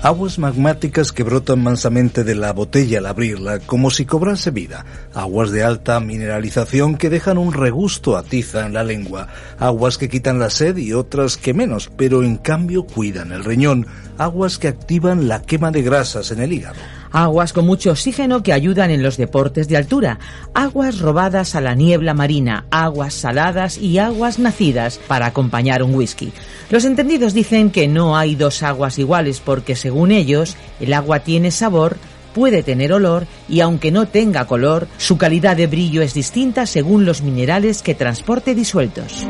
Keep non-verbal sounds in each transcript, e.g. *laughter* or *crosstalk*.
Aguas magmáticas que brotan mansamente de la botella al abrirla, como si cobrase vida. Aguas de alta mineralización que dejan un regusto a tiza en la lengua. Aguas que quitan la sed y otras que menos, pero en cambio cuidan el riñón. Aguas que activan la quema de grasas en el hígado aguas con mucho oxígeno que ayudan en los deportes de altura, aguas robadas a la niebla marina, aguas saladas y aguas nacidas para acompañar un whisky. Los entendidos dicen que no hay dos aguas iguales porque según ellos el agua tiene sabor, puede tener olor y aunque no tenga color, su calidad de brillo es distinta según los minerales que transporte disueltos.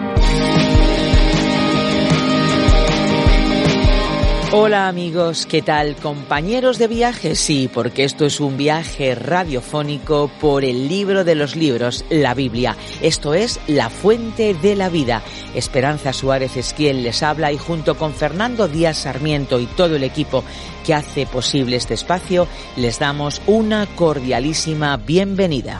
Hola amigos, ¿qué tal? Compañeros de viaje, sí, porque esto es un viaje radiofónico por el libro de los libros, la Biblia. Esto es La Fuente de la Vida. Esperanza Suárez Esquiel les habla y junto con Fernando Díaz Sarmiento y todo el equipo que hace posible este espacio, les damos una cordialísima bienvenida.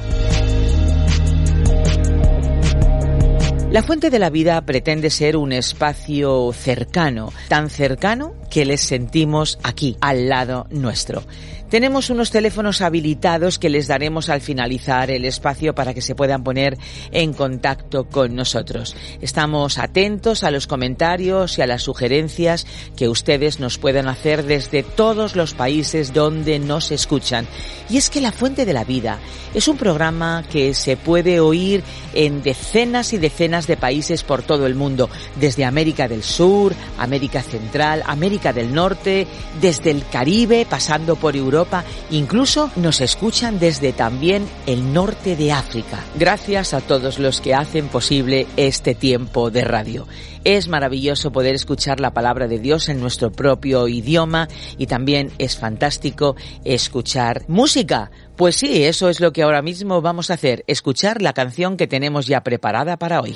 La Fuente de la Vida pretende ser un espacio cercano, tan cercano que les sentimos aquí, al lado nuestro. Tenemos unos teléfonos habilitados que les daremos al finalizar el espacio para que se puedan poner en contacto con nosotros. Estamos atentos a los comentarios y a las sugerencias que ustedes nos puedan hacer desde todos los países donde nos escuchan. Y es que La Fuente de la Vida es un programa que se puede oír en decenas y decenas de países por todo el mundo, desde América del Sur, América Central, América del Norte, desde el Caribe, pasando por Europa, incluso nos escuchan desde también el norte de África. Gracias a todos los que hacen posible este tiempo de radio. Es maravilloso poder escuchar la palabra de Dios en nuestro propio idioma y también es fantástico escuchar música. Pues sí, eso es lo que ahora mismo vamos a hacer, escuchar la canción que tenemos ya preparada para hoy.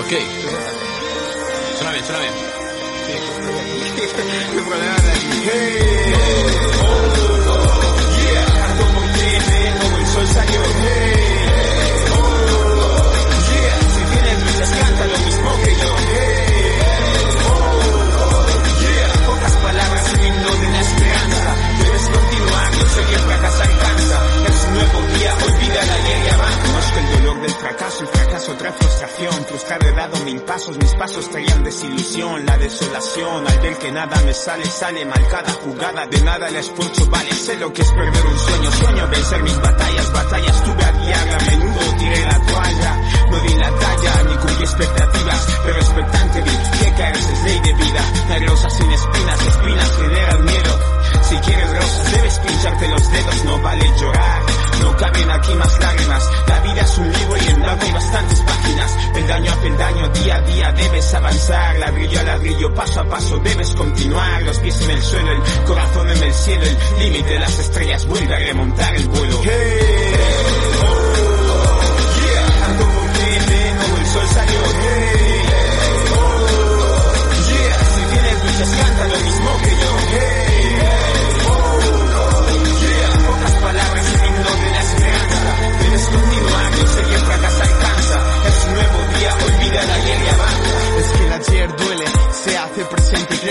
Ok. Suena bien, suena bien. *laughs* fracaso y fracaso trae frustración. Frustrar he dado mil pasos, mis pasos traían desilusión. La desolación al ver que nada me sale, sale mal cada jugada. De nada el esfuerzo vale, sé lo que es perder un sueño. Sueño vencer mis batallas, batallas tuve a diario. A menudo tiré la toalla, no di la talla ni cumplí expectativas. Pero expectante vi que caerse es ley de vida. Hay rosas sin espinas, espinas el miedo. Si quieres rosas debes pincharte los dedos, no vale llorar. No caben aquí más lágrimas. La vida es un libro y en blanco hay bastantes páginas. Peldaño a peldaño, día a día debes avanzar. Ladrillo a ladrillo, paso a paso debes continuar. Los pies en el suelo, el corazón en el cielo, el límite de las estrellas vuelve a remontar el vuelo. Hey,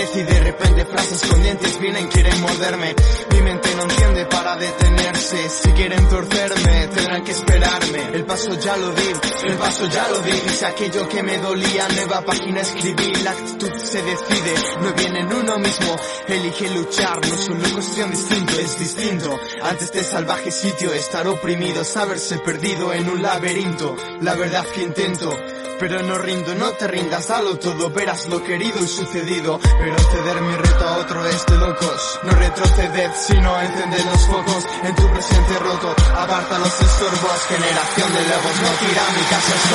presente y de repente frases con dientes vienen, quieren morderme. Mi mente no entiende para detenerse, si quieren torcerme tendrán que esperarme. El paso ya lo di, el paso ya lo di, si aquello que me dolía, nueva página escribí, la actitud se decide, no viene en uno mismo, elige luchar, no es una cuestión distinto, es distinto. Antes de salvaje sitio, estar oprimido, saberse perdido en un laberinto, la verdad que intento Pero no rindo, no te rindas, dalo todo, verás lo querido y sucedido. Pero ceder mi reto a otro es de locos. No retroceded, sino encender los focos en tu presente roto. Aparta los estorbos, generación de lobos, no tiránicas, es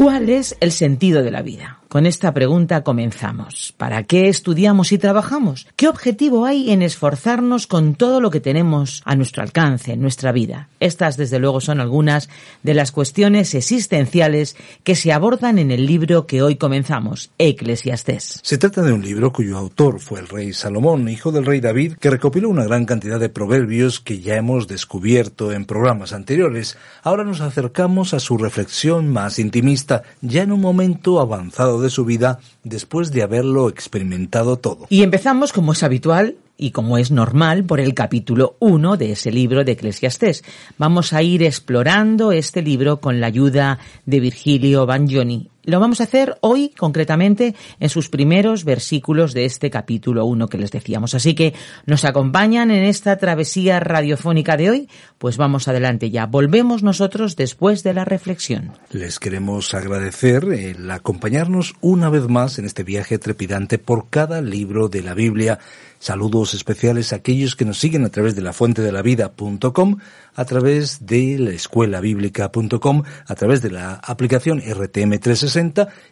¿Cuál es el sentido de la vida? Con esta pregunta comenzamos. ¿Para qué estudiamos y trabajamos? ¿Qué objetivo hay en esforzarnos con todo lo que tenemos a nuestro alcance en nuestra vida? Estas, desde luego, son algunas de las cuestiones existenciales que se abordan en el libro que hoy comenzamos, Eclesiastés. Se trata de un libro cuyo autor fue el rey Salomón, hijo del rey David, que recopiló una gran cantidad de proverbios que ya hemos descubierto en programas anteriores. Ahora nos acercamos a su reflexión más intimista, ya en un momento avanzado de su vida después de haberlo experimentado todo. Y empezamos, como es habitual, y como es normal, por el capítulo 1 de ese libro de Eclesiastés. Vamos a ir explorando este libro con la ayuda de Virgilio Bagnoni. Lo vamos a hacer hoy, concretamente, en sus primeros versículos de este capítulo 1 que les decíamos. Así que nos acompañan en esta travesía radiofónica de hoy. Pues vamos adelante ya. Volvemos nosotros después de la reflexión. Les queremos agradecer el acompañarnos una vez más en este viaje trepidante por cada libro de la Biblia Saludos especiales a aquellos que nos siguen a través de la fuente de la vida.com, a través de la escuela a través de la aplicación RTM 360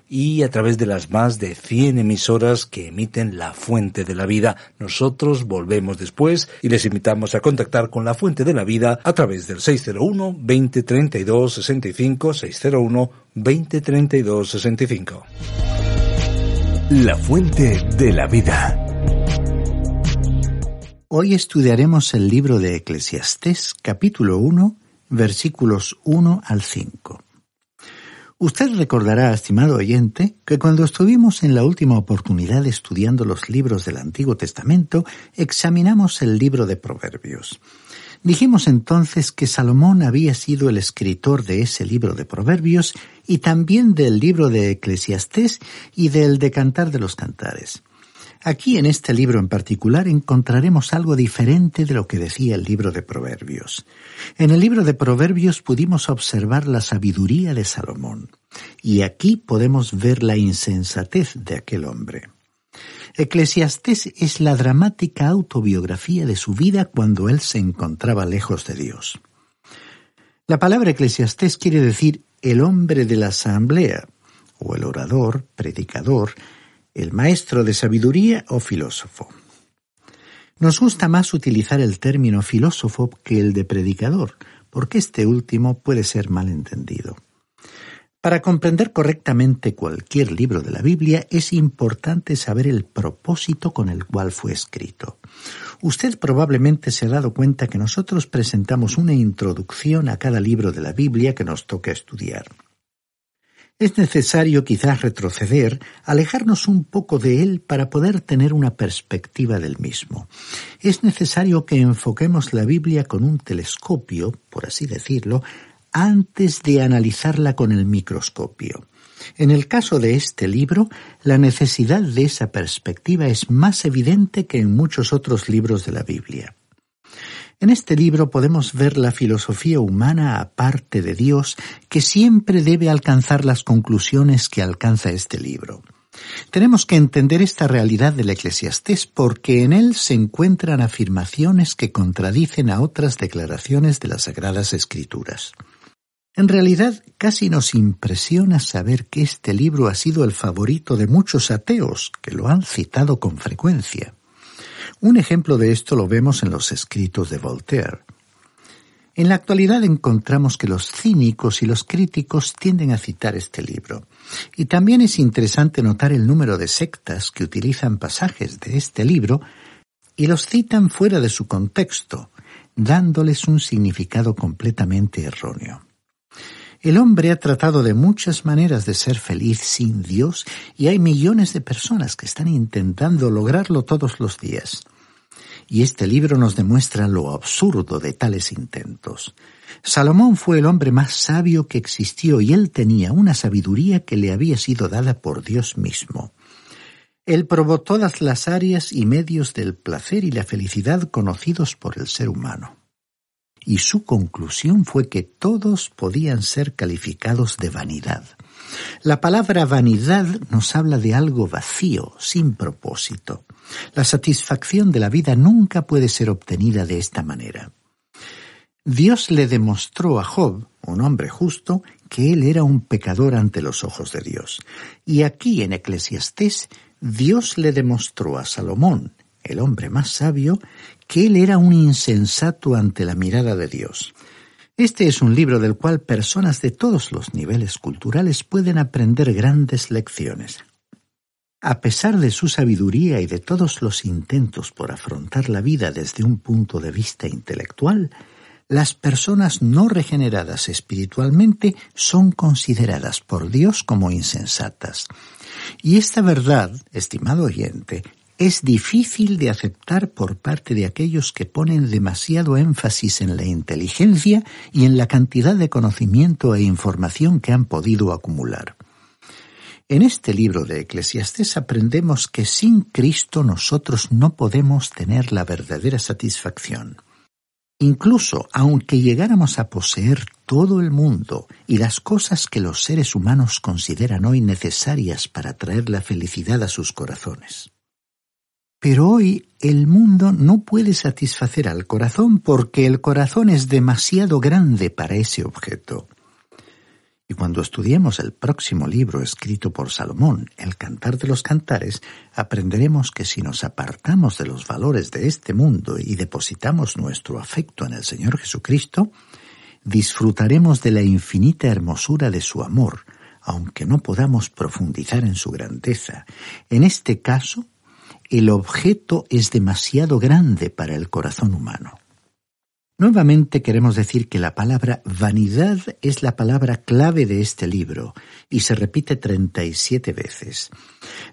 y a través de las más de 100 emisoras que emiten la fuente de la vida. Nosotros volvemos después y les invitamos a contactar con la fuente de la vida a través del 601 2032 65 601 2032 65. La fuente de la vida. Hoy estudiaremos el libro de Eclesiastés, capítulo 1, versículos 1 al 5. Usted recordará, estimado oyente, que cuando estuvimos en la última oportunidad estudiando los libros del Antiguo Testamento, examinamos el libro de Proverbios. Dijimos entonces que Salomón había sido el escritor de ese libro de Proverbios y también del libro de Eclesiastés y del de Cantar de los Cantares. Aquí en este libro en particular encontraremos algo diferente de lo que decía el libro de Proverbios. En el libro de Proverbios pudimos observar la sabiduría de Salomón, y aquí podemos ver la insensatez de aquel hombre. Eclesiastés es la dramática autobiografía de su vida cuando él se encontraba lejos de Dios. La palabra eclesiastés quiere decir el hombre de la asamblea, o el orador, predicador, el maestro de sabiduría o filósofo. Nos gusta más utilizar el término filósofo que el de predicador, porque este último puede ser mal entendido. Para comprender correctamente cualquier libro de la Biblia es importante saber el propósito con el cual fue escrito. Usted probablemente se ha dado cuenta que nosotros presentamos una introducción a cada libro de la Biblia que nos toca estudiar. Es necesario quizás retroceder, alejarnos un poco de él para poder tener una perspectiva del mismo. Es necesario que enfoquemos la Biblia con un telescopio, por así decirlo, antes de analizarla con el microscopio. En el caso de este libro, la necesidad de esa perspectiva es más evidente que en muchos otros libros de la Biblia. En este libro podemos ver la filosofía humana aparte de Dios que siempre debe alcanzar las conclusiones que alcanza este libro. Tenemos que entender esta realidad del eclesiastés porque en él se encuentran afirmaciones que contradicen a otras declaraciones de las Sagradas Escrituras. En realidad, casi nos impresiona saber que este libro ha sido el favorito de muchos ateos que lo han citado con frecuencia. Un ejemplo de esto lo vemos en los escritos de Voltaire. En la actualidad encontramos que los cínicos y los críticos tienden a citar este libro. Y también es interesante notar el número de sectas que utilizan pasajes de este libro y los citan fuera de su contexto, dándoles un significado completamente erróneo. El hombre ha tratado de muchas maneras de ser feliz sin Dios y hay millones de personas que están intentando lograrlo todos los días. Y este libro nos demuestra lo absurdo de tales intentos. Salomón fue el hombre más sabio que existió y él tenía una sabiduría que le había sido dada por Dios mismo. Él probó todas las áreas y medios del placer y la felicidad conocidos por el ser humano. Y su conclusión fue que todos podían ser calificados de vanidad. La palabra vanidad nos habla de algo vacío, sin propósito. La satisfacción de la vida nunca puede ser obtenida de esta manera. Dios le demostró a Job, un hombre justo, que él era un pecador ante los ojos de Dios. Y aquí en Eclesiastés, Dios le demostró a Salomón, el hombre más sabio, que él era un insensato ante la mirada de Dios. Este es un libro del cual personas de todos los niveles culturales pueden aprender grandes lecciones. A pesar de su sabiduría y de todos los intentos por afrontar la vida desde un punto de vista intelectual, las personas no regeneradas espiritualmente son consideradas por Dios como insensatas. Y esta verdad, estimado oyente, es difícil de aceptar por parte de aquellos que ponen demasiado énfasis en la inteligencia y en la cantidad de conocimiento e información que han podido acumular. En este libro de Eclesiastes aprendemos que sin Cristo nosotros no podemos tener la verdadera satisfacción. Incluso aunque llegáramos a poseer todo el mundo y las cosas que los seres humanos consideran hoy necesarias para traer la felicidad a sus corazones. Pero hoy el mundo no puede satisfacer al corazón porque el corazón es demasiado grande para ese objeto. Y cuando estudiemos el próximo libro escrito por Salomón, El Cantar de los Cantares, aprenderemos que si nos apartamos de los valores de este mundo y depositamos nuestro afecto en el Señor Jesucristo, disfrutaremos de la infinita hermosura de su amor, aunque no podamos profundizar en su grandeza. En este caso, el objeto es demasiado grande para el corazón humano. Nuevamente queremos decir que la palabra vanidad es la palabra clave de este libro y se repite 37 veces.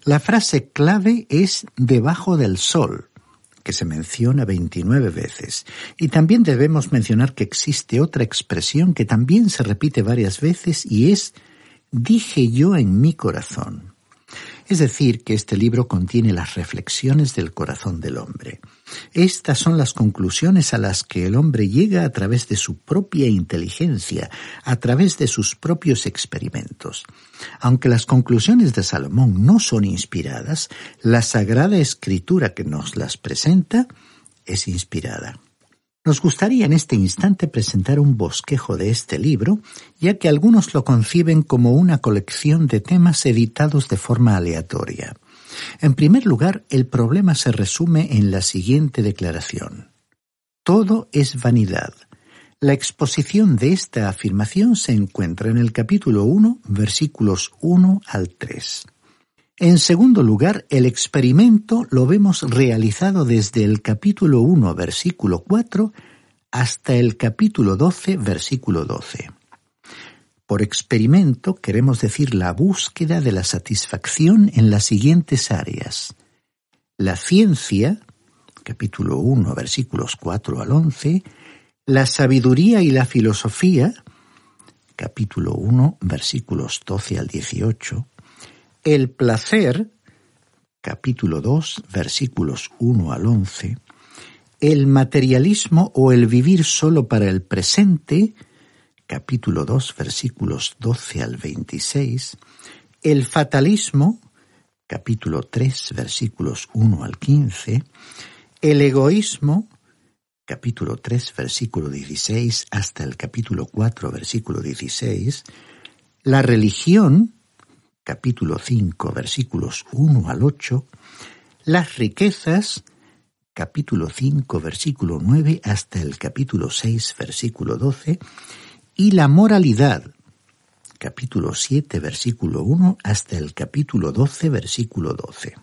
La frase clave es debajo del sol, que se menciona 29 veces. Y también debemos mencionar que existe otra expresión que también se repite varias veces y es dije yo en mi corazón. Es decir, que este libro contiene las reflexiones del corazón del hombre. Estas son las conclusiones a las que el hombre llega a través de su propia inteligencia, a través de sus propios experimentos. Aunque las conclusiones de Salomón no son inspiradas, la Sagrada Escritura que nos las presenta es inspirada. Nos gustaría en este instante presentar un bosquejo de este libro, ya que algunos lo conciben como una colección de temas editados de forma aleatoria. En primer lugar, el problema se resume en la siguiente declaración. Todo es vanidad. La exposición de esta afirmación se encuentra en el capítulo 1, versículos 1 al 3. En segundo lugar, el experimento lo vemos realizado desde el capítulo 1, versículo 4, hasta el capítulo 12, versículo 12. Por experimento queremos decir la búsqueda de la satisfacción en las siguientes áreas. La ciencia, capítulo 1, versículos 4 al 11, la sabiduría y la filosofía, capítulo 1, versículos 12 al 18, el placer, capítulo 2, versículos 1 al 11, el materialismo o el vivir solo para el presente, capítulo 2, versículos 12 al 26, el fatalismo, capítulo 3, versículos 1 al 15, el egoísmo, capítulo 3, versículo 16 hasta el capítulo 4, versículo 16, la religión, capítulo 5, versículos 1 al 8, las riquezas, capítulo 5, versículo 9 hasta el capítulo 6, versículo 12, y la moralidad, capítulo 7, versículo 1 hasta el capítulo 12, versículo 12.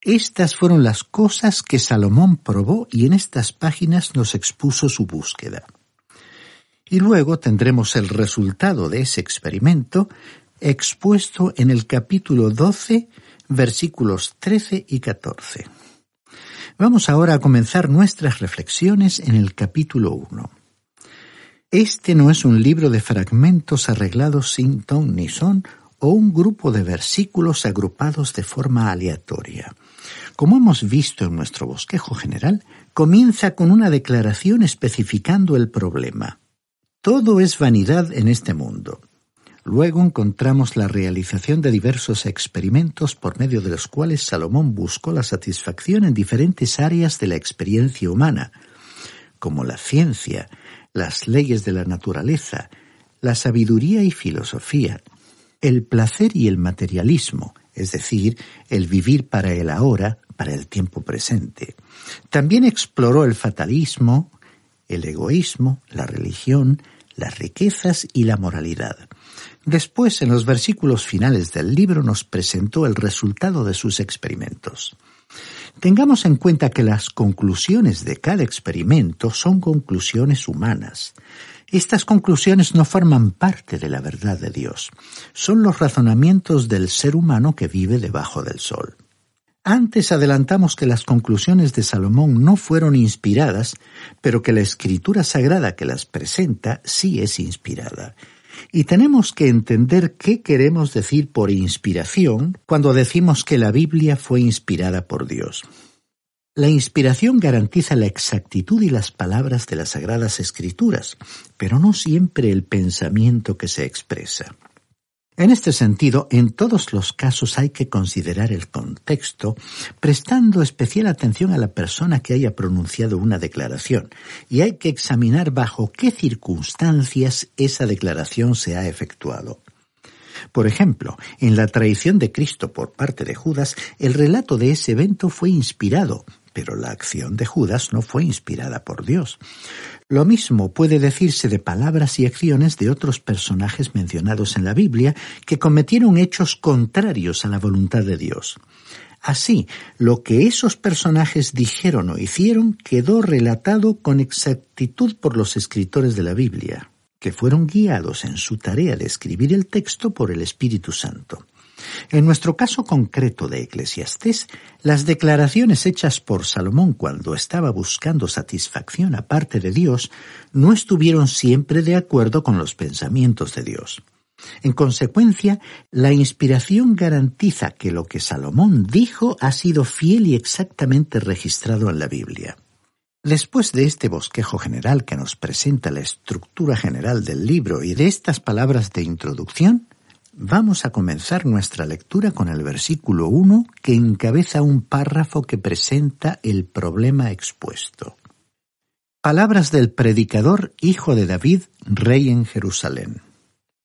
Estas fueron las cosas que Salomón probó y en estas páginas nos expuso su búsqueda. Y luego tendremos el resultado de ese experimento expuesto en el capítulo 12, versículos 13 y 14. Vamos ahora a comenzar nuestras reflexiones en el capítulo 1. Este no es un libro de fragmentos arreglados sin ton ni son o un grupo de versículos agrupados de forma aleatoria. Como hemos visto en nuestro bosquejo general, comienza con una declaración especificando el problema. Todo es vanidad en este mundo. Luego encontramos la realización de diversos experimentos por medio de los cuales Salomón buscó la satisfacción en diferentes áreas de la experiencia humana, como la ciencia, las leyes de la naturaleza, la sabiduría y filosofía, el placer y el materialismo, es decir, el vivir para el ahora, para el tiempo presente. También exploró el fatalismo, el egoísmo, la religión, las riquezas y la moralidad. Después, en los versículos finales del libro, nos presentó el resultado de sus experimentos. Tengamos en cuenta que las conclusiones de cada experimento son conclusiones humanas. Estas conclusiones no forman parte de la verdad de Dios, son los razonamientos del ser humano que vive debajo del sol. Antes adelantamos que las conclusiones de Salomón no fueron inspiradas, pero que la escritura sagrada que las presenta sí es inspirada. Y tenemos que entender qué queremos decir por inspiración cuando decimos que la Biblia fue inspirada por Dios. La inspiración garantiza la exactitud y las palabras de las sagradas escrituras, pero no siempre el pensamiento que se expresa. En este sentido, en todos los casos hay que considerar el contexto, prestando especial atención a la persona que haya pronunciado una declaración, y hay que examinar bajo qué circunstancias esa declaración se ha efectuado. Por ejemplo, en la traición de Cristo por parte de Judas, el relato de ese evento fue inspirado, pero la acción de Judas no fue inspirada por Dios. Lo mismo puede decirse de palabras y acciones de otros personajes mencionados en la Biblia que cometieron hechos contrarios a la voluntad de Dios. Así, lo que esos personajes dijeron o hicieron quedó relatado con exactitud por los escritores de la Biblia, que fueron guiados en su tarea de escribir el texto por el Espíritu Santo. En nuestro caso concreto de Eclesiastés, las declaraciones hechas por Salomón cuando estaba buscando satisfacción aparte de Dios no estuvieron siempre de acuerdo con los pensamientos de Dios. En consecuencia, la inspiración garantiza que lo que Salomón dijo ha sido fiel y exactamente registrado en la Biblia. Después de este bosquejo general que nos presenta la estructura general del libro y de estas palabras de introducción, Vamos a comenzar nuestra lectura con el versículo 1 que encabeza un párrafo que presenta el problema expuesto. Palabras del predicador hijo de David, rey en Jerusalén.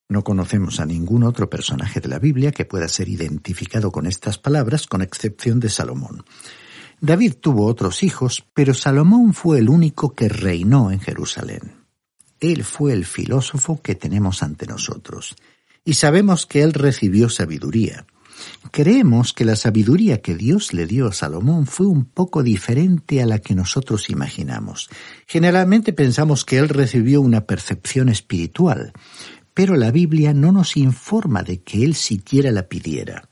No conocemos a ningún otro personaje de la Biblia que pueda ser identificado con estas palabras, con excepción de Salomón. David tuvo otros hijos, pero Salomón fue el único que reinó en Jerusalén. Él fue el filósofo que tenemos ante nosotros y sabemos que él recibió sabiduría. Creemos que la sabiduría que Dios le dio a Salomón fue un poco diferente a la que nosotros imaginamos. Generalmente pensamos que él recibió una percepción espiritual, pero la Biblia no nos informa de que él siquiera la pidiera.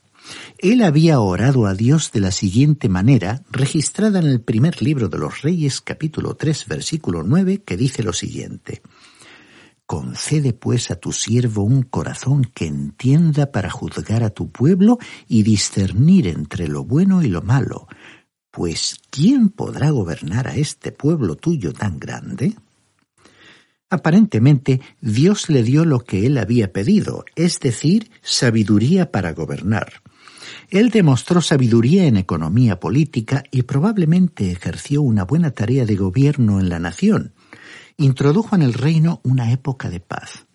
Él había orado a Dios de la siguiente manera, registrada en el primer libro de los Reyes capítulo 3 versículo 9, que dice lo siguiente. Concede pues a tu siervo un corazón que entienda para juzgar a tu pueblo y discernir entre lo bueno y lo malo, pues ¿quién podrá gobernar a este pueblo tuyo tan grande? Aparentemente, Dios le dio lo que él había pedido, es decir, sabiduría para gobernar. Él demostró sabiduría en economía política y probablemente ejerció una buena tarea de gobierno en la nación, introdujo en el reino una época de paz.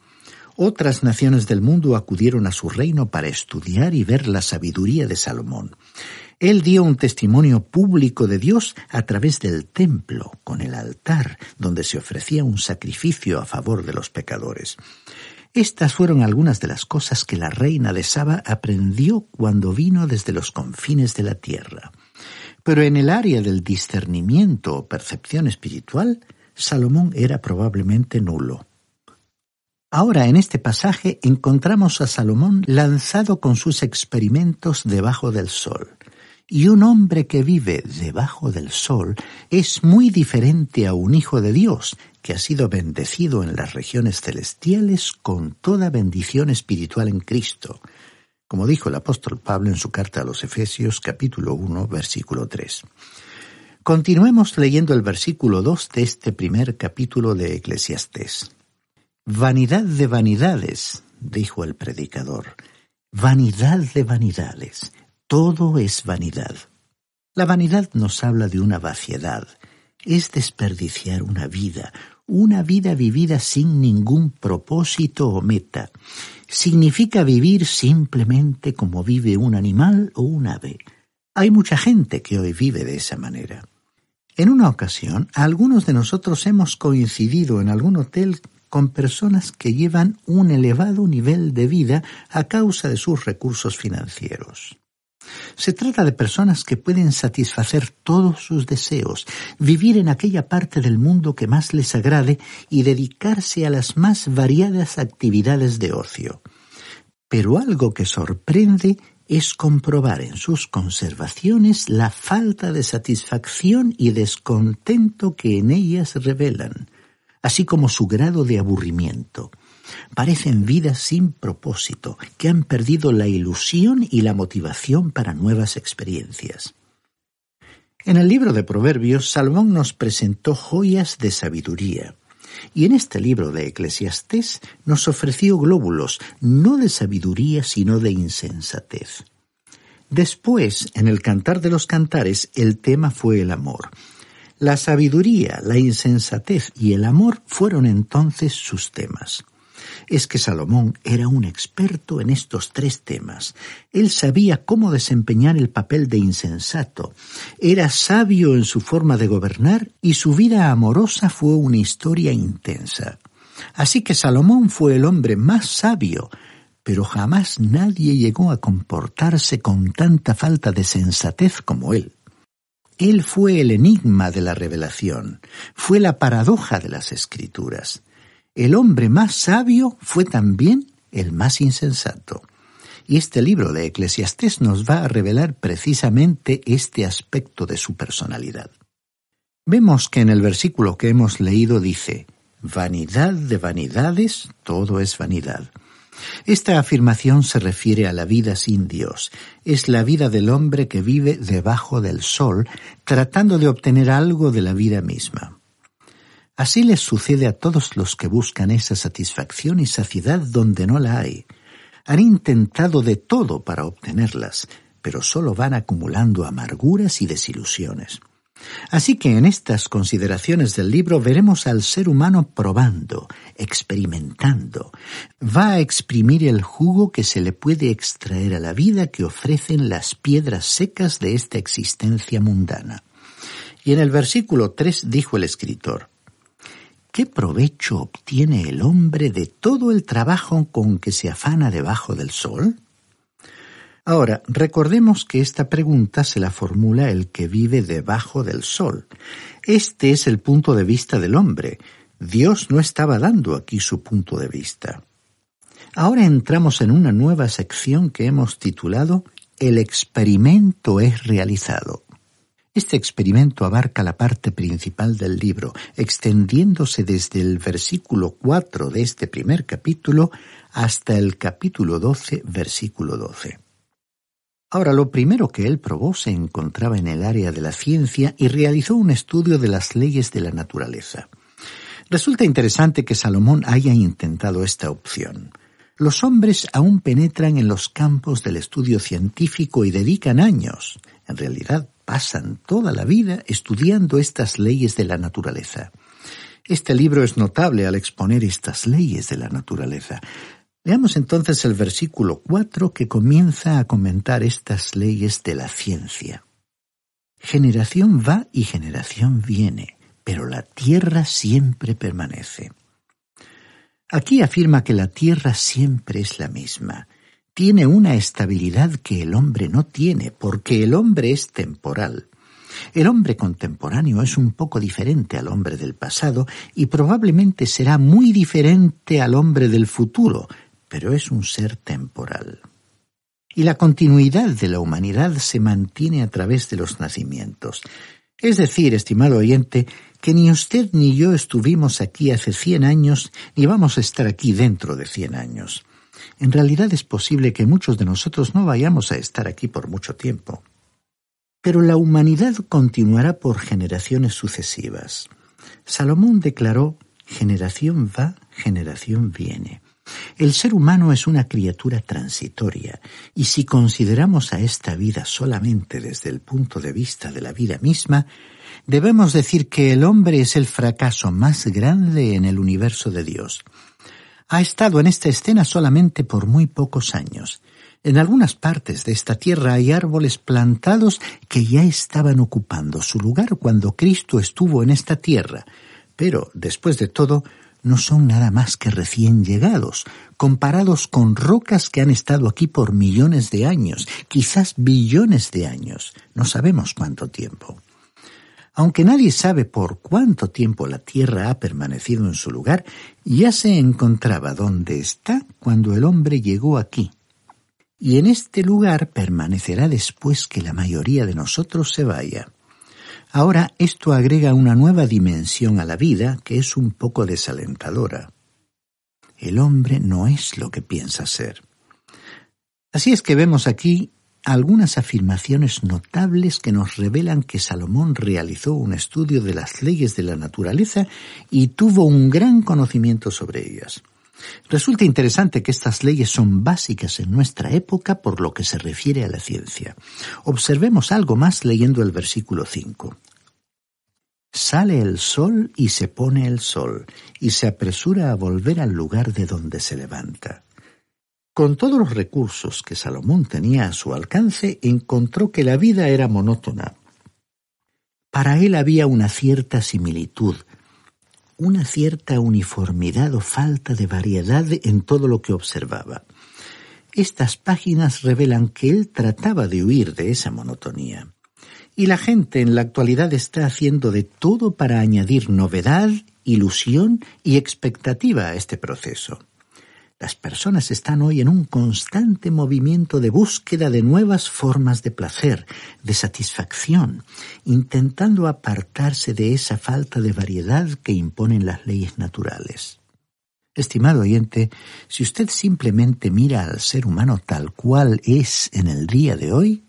Otras naciones del mundo acudieron a su reino para estudiar y ver la sabiduría de Salomón. Él dio un testimonio público de Dios a través del templo, con el altar, donde se ofrecía un sacrificio a favor de los pecadores. Estas fueron algunas de las cosas que la reina de Saba aprendió cuando vino desde los confines de la tierra. Pero en el área del discernimiento o percepción espiritual, Salomón era probablemente nulo. Ahora en este pasaje encontramos a Salomón lanzado con sus experimentos debajo del sol, Y un hombre que vive debajo del sol es muy diferente a un hijo de Dios que ha sido bendecido en las regiones celestiales con toda bendición espiritual en Cristo, como dijo el apóstol Pablo en su carta a los Efesios capítulo 1 versículo 3. Continuemos leyendo el versículo 2 de este primer capítulo de Eclesiastés. Vanidad de vanidades, dijo el predicador, vanidad de vanidades, todo es vanidad. La vanidad nos habla de una vaciedad, es desperdiciar una vida, una vida vivida sin ningún propósito o meta. Significa vivir simplemente como vive un animal o un ave. Hay mucha gente que hoy vive de esa manera. En una ocasión, algunos de nosotros hemos coincidido en algún hotel con personas que llevan un elevado nivel de vida a causa de sus recursos financieros. Se trata de personas que pueden satisfacer todos sus deseos, vivir en aquella parte del mundo que más les agrade y dedicarse a las más variadas actividades de ocio. Pero algo que sorprende es comprobar en sus conservaciones la falta de satisfacción y descontento que en ellas revelan, así como su grado de aburrimiento. Parecen vidas sin propósito, que han perdido la ilusión y la motivación para nuevas experiencias. En el libro de Proverbios, Salomón nos presentó joyas de sabiduría, y en este libro de Eclesiastés nos ofreció glóbulos no de sabiduría sino de insensatez. Después, en el Cantar de los Cantares, el tema fue el amor. La sabiduría, la insensatez y el amor fueron entonces sus temas es que Salomón era un experto en estos tres temas. Él sabía cómo desempeñar el papel de insensato, era sabio en su forma de gobernar y su vida amorosa fue una historia intensa. Así que Salomón fue el hombre más sabio, pero jamás nadie llegó a comportarse con tanta falta de sensatez como él. Él fue el enigma de la revelación, fue la paradoja de las escrituras. El hombre más sabio fue también el más insensato. Y este libro de Eclesiastés nos va a revelar precisamente este aspecto de su personalidad. Vemos que en el versículo que hemos leído dice, Vanidad de vanidades, todo es vanidad. Esta afirmación se refiere a la vida sin Dios. Es la vida del hombre que vive debajo del sol, tratando de obtener algo de la vida misma. Así les sucede a todos los que buscan esa satisfacción y saciedad donde no la hay. Han intentado de todo para obtenerlas, pero solo van acumulando amarguras y desilusiones. Así que en estas consideraciones del libro veremos al ser humano probando, experimentando. Va a exprimir el jugo que se le puede extraer a la vida que ofrecen las piedras secas de esta existencia mundana. Y en el versículo 3 dijo el escritor, ¿Qué provecho obtiene el hombre de todo el trabajo con que se afana debajo del sol? Ahora, recordemos que esta pregunta se la formula el que vive debajo del sol. Este es el punto de vista del hombre. Dios no estaba dando aquí su punto de vista. Ahora entramos en una nueva sección que hemos titulado El experimento es realizado. Este experimento abarca la parte principal del libro, extendiéndose desde el versículo 4 de este primer capítulo hasta el capítulo 12, versículo 12. Ahora, lo primero que él probó se encontraba en el área de la ciencia y realizó un estudio de las leyes de la naturaleza. Resulta interesante que Salomón haya intentado esta opción. Los hombres aún penetran en los campos del estudio científico y dedican años, en realidad pasan toda la vida estudiando estas leyes de la naturaleza. Este libro es notable al exponer estas leyes de la naturaleza. Leamos entonces el versículo 4 que comienza a comentar estas leyes de la ciencia. Generación va y generación viene, pero la tierra siempre permanece. Aquí afirma que la tierra siempre es la misma, tiene una estabilidad que el hombre no tiene, porque el hombre es temporal. El hombre contemporáneo es un poco diferente al hombre del pasado y probablemente será muy diferente al hombre del futuro, pero es un ser temporal. y la continuidad de la humanidad se mantiene a través de los nacimientos. Es decir, estimado oyente, que ni usted ni yo estuvimos aquí hace cien años, ni vamos a estar aquí dentro de cien años. En realidad es posible que muchos de nosotros no vayamos a estar aquí por mucho tiempo. Pero la humanidad continuará por generaciones sucesivas. Salomón declaró, generación va, generación viene. El ser humano es una criatura transitoria, y si consideramos a esta vida solamente desde el punto de vista de la vida misma, debemos decir que el hombre es el fracaso más grande en el universo de Dios. Ha estado en esta escena solamente por muy pocos años. En algunas partes de esta tierra hay árboles plantados que ya estaban ocupando su lugar cuando Cristo estuvo en esta tierra, pero, después de todo, no son nada más que recién llegados, comparados con rocas que han estado aquí por millones de años, quizás billones de años, no sabemos cuánto tiempo. Aunque nadie sabe por cuánto tiempo la Tierra ha permanecido en su lugar, ya se encontraba donde está cuando el hombre llegó aquí. Y en este lugar permanecerá después que la mayoría de nosotros se vaya. Ahora esto agrega una nueva dimensión a la vida que es un poco desalentadora. El hombre no es lo que piensa ser. Así es que vemos aquí algunas afirmaciones notables que nos revelan que Salomón realizó un estudio de las leyes de la naturaleza y tuvo un gran conocimiento sobre ellas. Resulta interesante que estas leyes son básicas en nuestra época por lo que se refiere a la ciencia. Observemos algo más leyendo el versículo 5. Sale el sol y se pone el sol, y se apresura a volver al lugar de donde se levanta. Con todos los recursos que Salomón tenía a su alcance, encontró que la vida era monótona. Para él había una cierta similitud, una cierta uniformidad o falta de variedad en todo lo que observaba. Estas páginas revelan que él trataba de huir de esa monotonía. Y la gente en la actualidad está haciendo de todo para añadir novedad, ilusión y expectativa a este proceso. Las personas están hoy en un constante movimiento de búsqueda de nuevas formas de placer, de satisfacción, intentando apartarse de esa falta de variedad que imponen las leyes naturales. Estimado oyente, si usted simplemente mira al ser humano tal cual es en el día de hoy,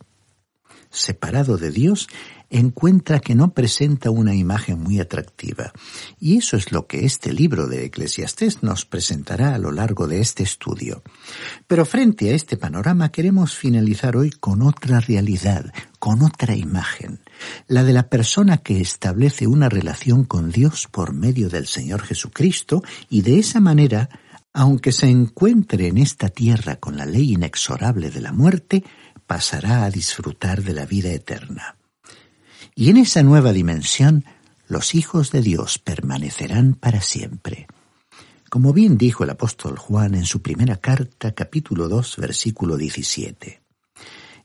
separado de Dios, encuentra que no presenta una imagen muy atractiva. Y eso es lo que este libro de Eclesiastés nos presentará a lo largo de este estudio. Pero frente a este panorama queremos finalizar hoy con otra realidad, con otra imagen, la de la persona que establece una relación con Dios por medio del Señor Jesucristo y de esa manera aunque se encuentre en esta tierra con la ley inexorable de la muerte, pasará a disfrutar de la vida eterna. Y en esa nueva dimensión, los hijos de Dios permanecerán para siempre. Como bien dijo el apóstol Juan en su primera carta, capítulo 2, versículo 17.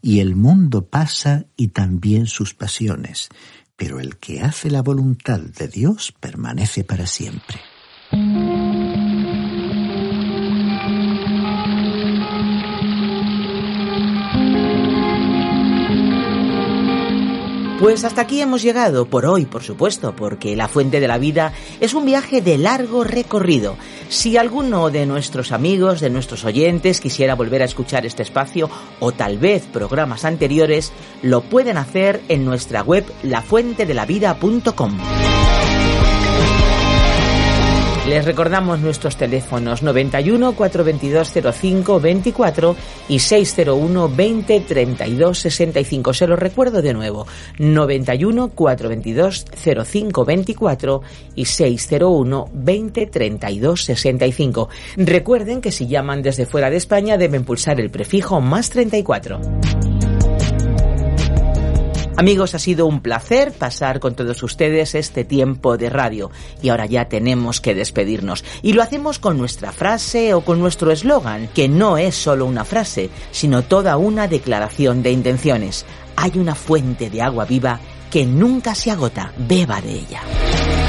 Y el mundo pasa y también sus pasiones, pero el que hace la voluntad de Dios permanece para siempre. Pues hasta aquí hemos llegado, por hoy, por supuesto, porque La Fuente de la Vida es un viaje de largo recorrido. Si alguno de nuestros amigos, de nuestros oyentes, quisiera volver a escuchar este espacio o tal vez programas anteriores, lo pueden hacer en nuestra web lafuentedelavida.com. Les recordamos nuestros teléfonos 91 422 05 24 y 601 20 32 65. Se los recuerdo de nuevo. 91 422 05 24 y 601 20 32 65. Recuerden que si llaman desde fuera de España deben pulsar el prefijo más 34. Amigos, ha sido un placer pasar con todos ustedes este tiempo de radio y ahora ya tenemos que despedirnos. Y lo hacemos con nuestra frase o con nuestro eslogan, que no es solo una frase, sino toda una declaración de intenciones. Hay una fuente de agua viva que nunca se agota, beba de ella.